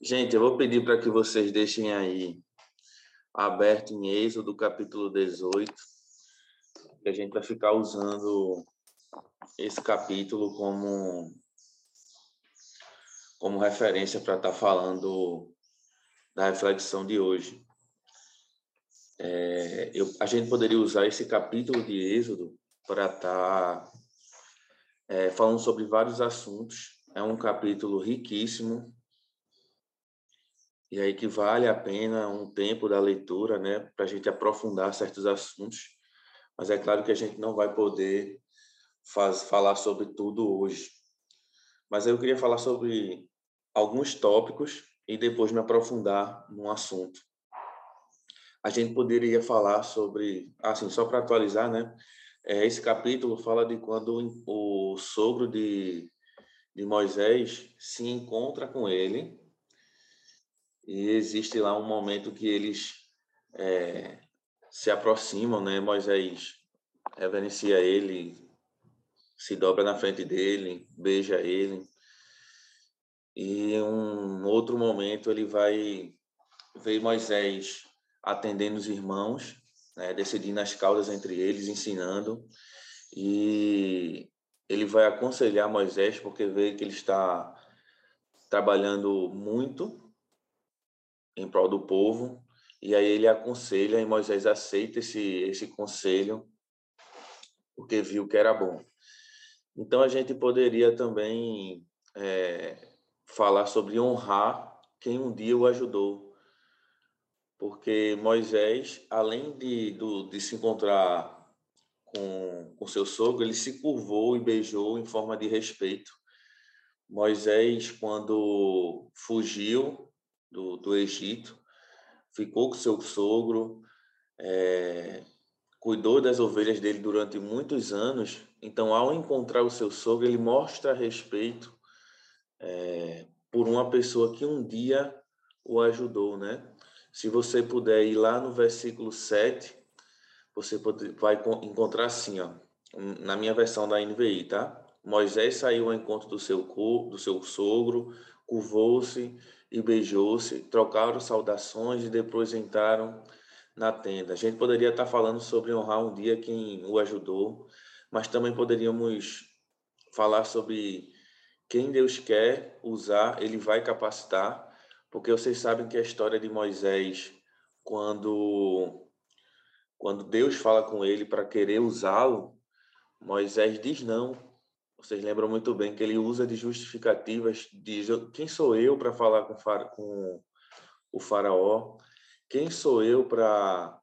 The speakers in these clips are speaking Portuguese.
Gente, eu vou pedir para que vocês deixem aí aberto em Êxodo, capítulo 18, que a gente vai ficar usando esse capítulo como, como referência para estar tá falando da reflexão de hoje. É, eu, a gente poderia usar esse capítulo de Êxodo para estar tá, é, falando sobre vários assuntos. É um capítulo riquíssimo, e aí que vale a pena um tempo da leitura, né, para a gente aprofundar certos assuntos. Mas é claro que a gente não vai poder faz, falar sobre tudo hoje. Mas eu queria falar sobre alguns tópicos e depois me aprofundar num assunto. A gente poderia falar sobre, assim, só para atualizar, né? É, esse capítulo fala de quando o sogro de, de Moisés se encontra com ele e existe lá um momento que eles é, se aproximam, né? Moisés reverencia ele, se dobra na frente dele, beija ele. E um outro momento ele vai ver Moisés atendendo os irmãos, né, decidindo as causas entre eles, ensinando. E ele vai aconselhar Moisés porque vê que ele está trabalhando muito em prol do povo. E aí ele aconselha e Moisés aceita esse, esse conselho, porque viu que era bom. Então a gente poderia também é, falar sobre honrar quem um dia o ajudou. Porque Moisés, além de, do, de se encontrar com, com seu sogro, ele se curvou e beijou em forma de respeito. Moisés, quando fugiu do, do Egito, ficou com seu sogro, é, cuidou das ovelhas dele durante muitos anos. Então, ao encontrar o seu sogro, ele mostra respeito é, por uma pessoa que um dia o ajudou, né? Se você puder ir lá no versículo 7, você pode, vai encontrar assim, ó, na minha versão da NVI, tá? Moisés saiu ao encontro do seu, do seu sogro, curvou-se e beijou-se, trocaram saudações e depois entraram na tenda. A gente poderia estar falando sobre honrar um dia quem o ajudou, mas também poderíamos falar sobre quem Deus quer usar, ele vai capacitar, porque vocês sabem que a história de Moisés, quando quando Deus fala com ele para querer usá-lo, Moisés diz não, vocês lembram muito bem que ele usa de justificativas, diz quem sou eu para falar com, com, o faraó? Quem sou eu para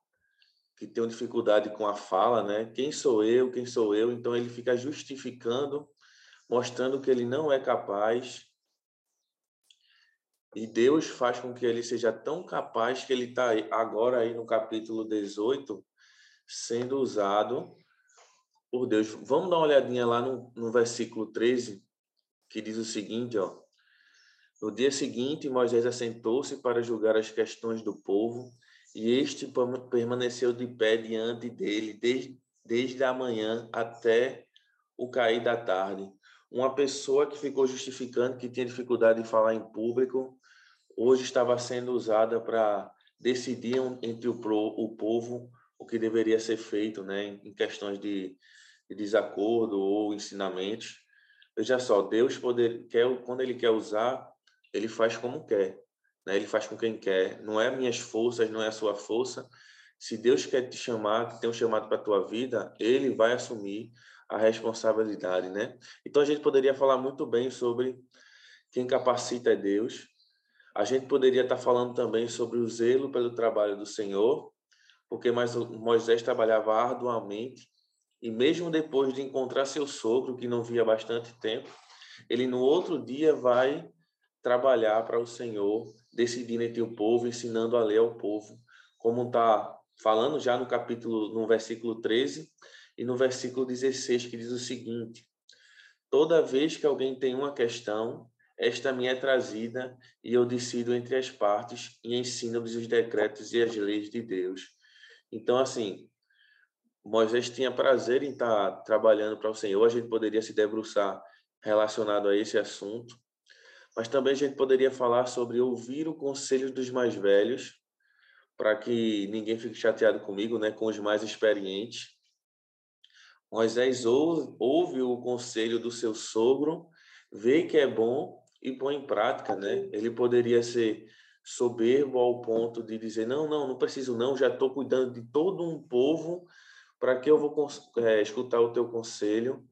que tenho dificuldade com a fala, né? Quem sou eu? Quem sou eu? Então ele fica justificando, mostrando que ele não é capaz. E Deus faz com que ele seja tão capaz que ele está agora aí no capítulo 18 sendo usado por Deus. Vamos dar uma olhadinha lá no, no versículo 13, que diz o seguinte, ó. No dia seguinte, Moisés assentou-se para julgar as questões do povo, e este permaneceu de pé diante dele desde, desde a manhã até o cair da tarde. Uma pessoa que ficou justificando que tinha dificuldade de falar em público, hoje estava sendo usada para decidir entre o, pro, o povo o que deveria ser feito né, em questões de de desacordo ou ensinamentos. Veja só, Deus poder, quer, quando Ele quer usar, Ele faz como quer. Né? Ele faz com quem quer. Não é minhas forças, não é a sua força. Se Deus quer te chamar, tem um chamado para a tua vida, Ele vai assumir a responsabilidade, né? Então a gente poderia falar muito bem sobre quem capacita é Deus. A gente poderia estar falando também sobre o zelo pelo trabalho do Senhor, porque Moisés trabalhava arduamente e mesmo depois de encontrar seu sogro, que não via bastante tempo, ele no outro dia vai trabalhar para o Senhor, decidindo entre o povo, ensinando a lei ao povo, como está falando já no capítulo, no versículo 13 e no versículo 16, que diz o seguinte: Toda vez que alguém tem uma questão, esta me é trazida e eu decido entre as partes e ensino-lhes os decretos e as leis de Deus. Então, assim, Moisés tinha prazer em estar trabalhando para o Senhor, a gente poderia se debruçar relacionado a esse assunto. Mas também a gente poderia falar sobre ouvir o conselho dos mais velhos, para que ninguém fique chateado comigo, né, com os mais experientes. Moisés ouve, ouve o conselho do seu sogro, vê que é bom e põe em prática, né? Ele poderia ser soberbo ao ponto de dizer não, não, não preciso não, já estou cuidando de todo um povo, para que eu vou é, escutar o teu conselho?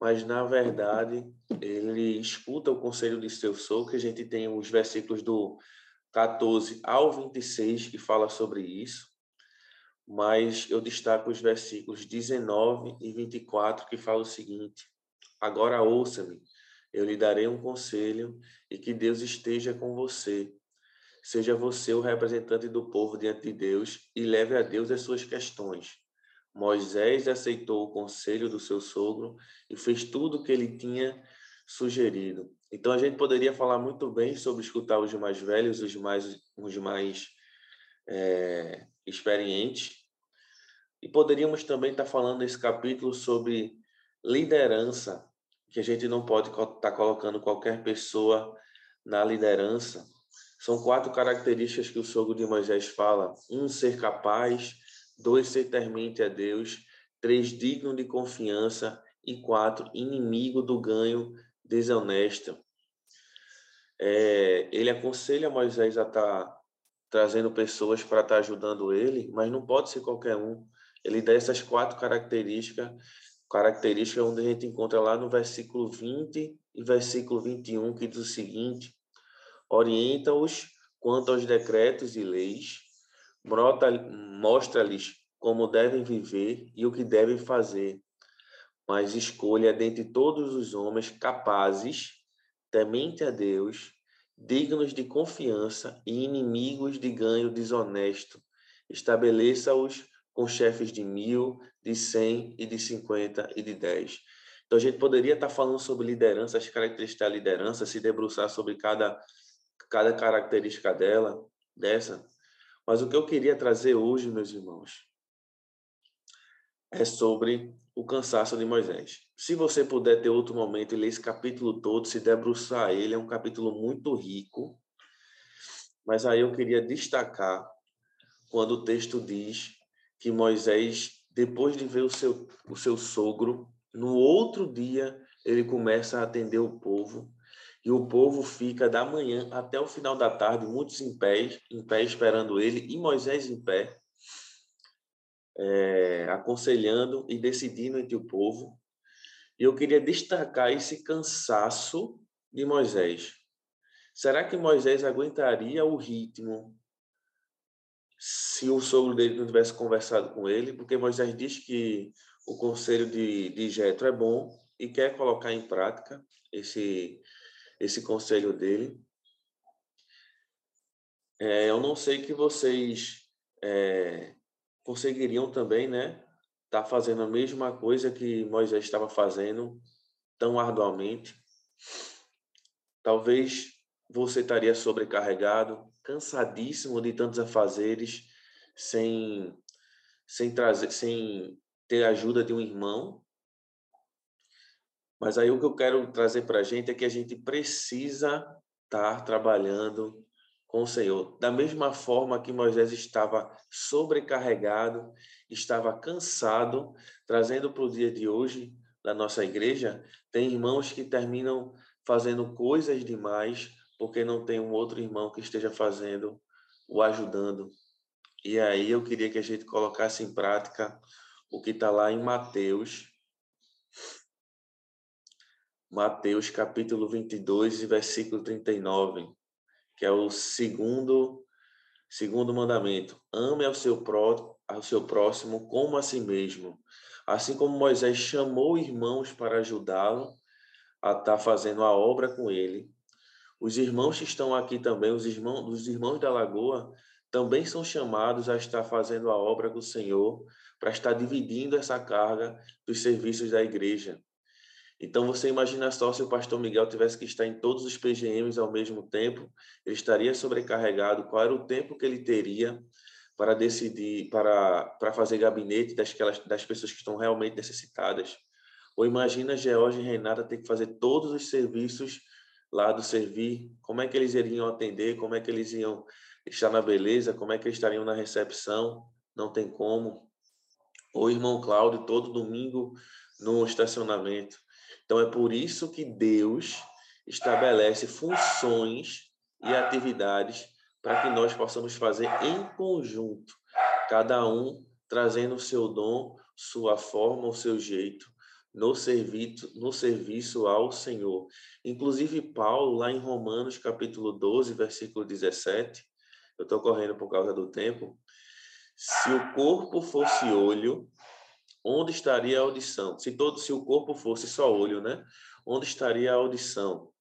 Mas na verdade ele escuta o conselho de seu sogro, que a gente tem os versículos do 14 ao 26 que fala sobre isso mas eu destaco os versículos 19 e 24 que fala o seguinte: Agora ouça-me, eu lhe darei um conselho e que Deus esteja com você. Seja você o representante do povo diante de Deus e leve a Deus as suas questões. Moisés aceitou o conselho do seu sogro e fez tudo o que ele tinha sugerido. Então a gente poderia falar muito bem sobre escutar os mais velhos, os mais, os mais é, experientes. E poderíamos também estar falando nesse capítulo sobre liderança, que a gente não pode estar colocando qualquer pessoa na liderança. São quatro características que o sogro de Moisés fala: um, ser capaz, dois, ser temente a Deus, três, digno de confiança e quatro, inimigo do ganho desonesto. É, ele aconselha Moisés a estar trazendo pessoas para estar ajudando ele, mas não pode ser qualquer um. Ele dá essas quatro características, características onde a gente encontra lá no versículo 20 e versículo 21, que diz o seguinte: orienta-os quanto aos decretos e leis, mostra-lhes como devem viver e o que devem fazer, mas escolha dentre todos os homens capazes, temente a Deus, dignos de confiança e inimigos de ganho desonesto. Estabeleça-os com chefes de mil, de cem e de cinquenta e de dez. Então a gente poderia estar falando sobre liderança, as características da liderança, se debruçar sobre cada, cada característica dela, dessa. Mas o que eu queria trazer hoje, meus irmãos, é sobre o cansaço de Moisés. Se você puder ter outro momento e ler esse capítulo todo, se debruçar ele, é um capítulo muito rico. Mas aí eu queria destacar quando o texto diz que Moisés, depois de ver o seu, o seu sogro, no outro dia ele começa a atender o povo e o povo fica da manhã até o final da tarde, muitos em pé, em pé esperando ele e Moisés em pé é, aconselhando e decidindo entre o povo. E eu queria destacar esse cansaço de Moisés. Será que Moisés aguentaria o ritmo se o sogro dele não tivesse conversado com ele? Porque Moisés diz que o conselho de, de Jetro é bom e quer colocar em prática esse, esse conselho dele. É, eu não sei que vocês é, conseguiriam também, né, tá fazendo a mesma coisa que Moisés estava fazendo tão arduamente. Talvez você estaria sobrecarregado, cansadíssimo de tantos afazeres, sem sem trazer, sem ter a ajuda de um irmão. Mas aí o que eu quero trazer para a gente é que a gente precisa estar trabalhando com o Senhor. Da mesma forma que Moisés estava sobrecarregado, estava cansado, trazendo para o dia de hoje da nossa igreja, tem irmãos que terminam fazendo coisas demais porque não tem um outro irmão que esteja fazendo o ajudando. E aí eu queria que a gente colocasse em prática o que está lá em Mateus, Mateus capítulo 22, versículo 39 que é o segundo segundo mandamento. Ame ao seu, pró, ao seu próximo como a si mesmo. Assim como Moisés chamou irmãos para ajudá-lo a estar tá fazendo a obra com ele, os irmãos que estão aqui também, os irmãos, os irmãos da Lagoa, também são chamados a estar fazendo a obra com o Senhor, para estar dividindo essa carga dos serviços da igreja. Então você imagina só se o pastor Miguel tivesse que estar em todos os PGMs ao mesmo tempo, ele estaria sobrecarregado, qual era o tempo que ele teria para decidir, para, para fazer gabinete das, das pessoas que estão realmente necessitadas. Ou imagina George e Renata ter que fazer todos os serviços lá do servir, como é que eles iriam atender, como é que eles iam estar na beleza, como é que eles estariam na recepção, não tem como. O irmão Cláudio, todo domingo no estacionamento. Então, é por isso que Deus estabelece funções e atividades para que nós possamos fazer em conjunto, cada um trazendo o seu dom, sua forma, o seu jeito, no serviço, no serviço ao Senhor. Inclusive, Paulo, lá em Romanos, capítulo 12, versículo 17, eu estou correndo por causa do tempo. Se o corpo fosse olho, onde estaria a audição? Se todo, se o corpo fosse só olho, né? Onde estaria a audição?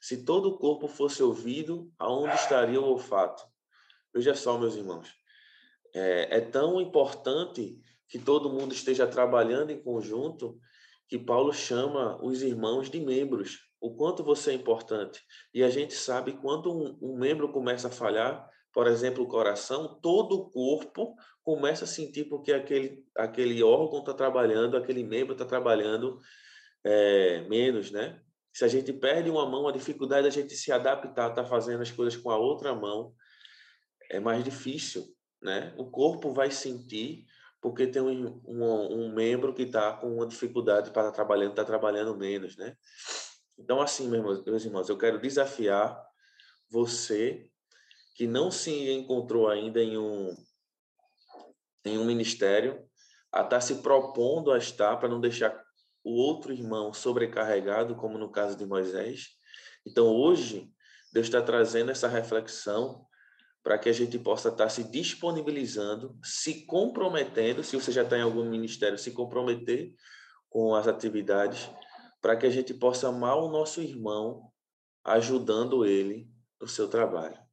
Se todo o corpo fosse ouvido, aonde estaria o olfato? Veja só, meus irmãos. É, é tão importante que todo mundo esteja trabalhando em conjunto que Paulo chama os irmãos de membros. O quanto você é importante. E a gente sabe quando um, um membro começa a falhar, por exemplo, o coração, todo o corpo começa a sentir porque aquele, aquele órgão está trabalhando, aquele membro está trabalhando é, menos, né? Se a gente perde uma mão, a dificuldade da gente se adaptar, tá fazendo as coisas com a outra mão, é mais difícil, né? O corpo vai sentir porque tem um, um, um membro que está com uma dificuldade para estar tá trabalhando, está trabalhando menos, né? Então, assim, meus irmãos, eu quero desafiar você que não se encontrou ainda em um, em um ministério a estar tá se propondo a estar para não deixar o outro irmão sobrecarregado, como no caso de Moisés. Então, hoje, Deus está trazendo essa reflexão para que a gente possa estar se disponibilizando, se comprometendo, se você já está em algum ministério, se comprometer com as atividades, para que a gente possa amar o nosso irmão, ajudando ele no seu trabalho.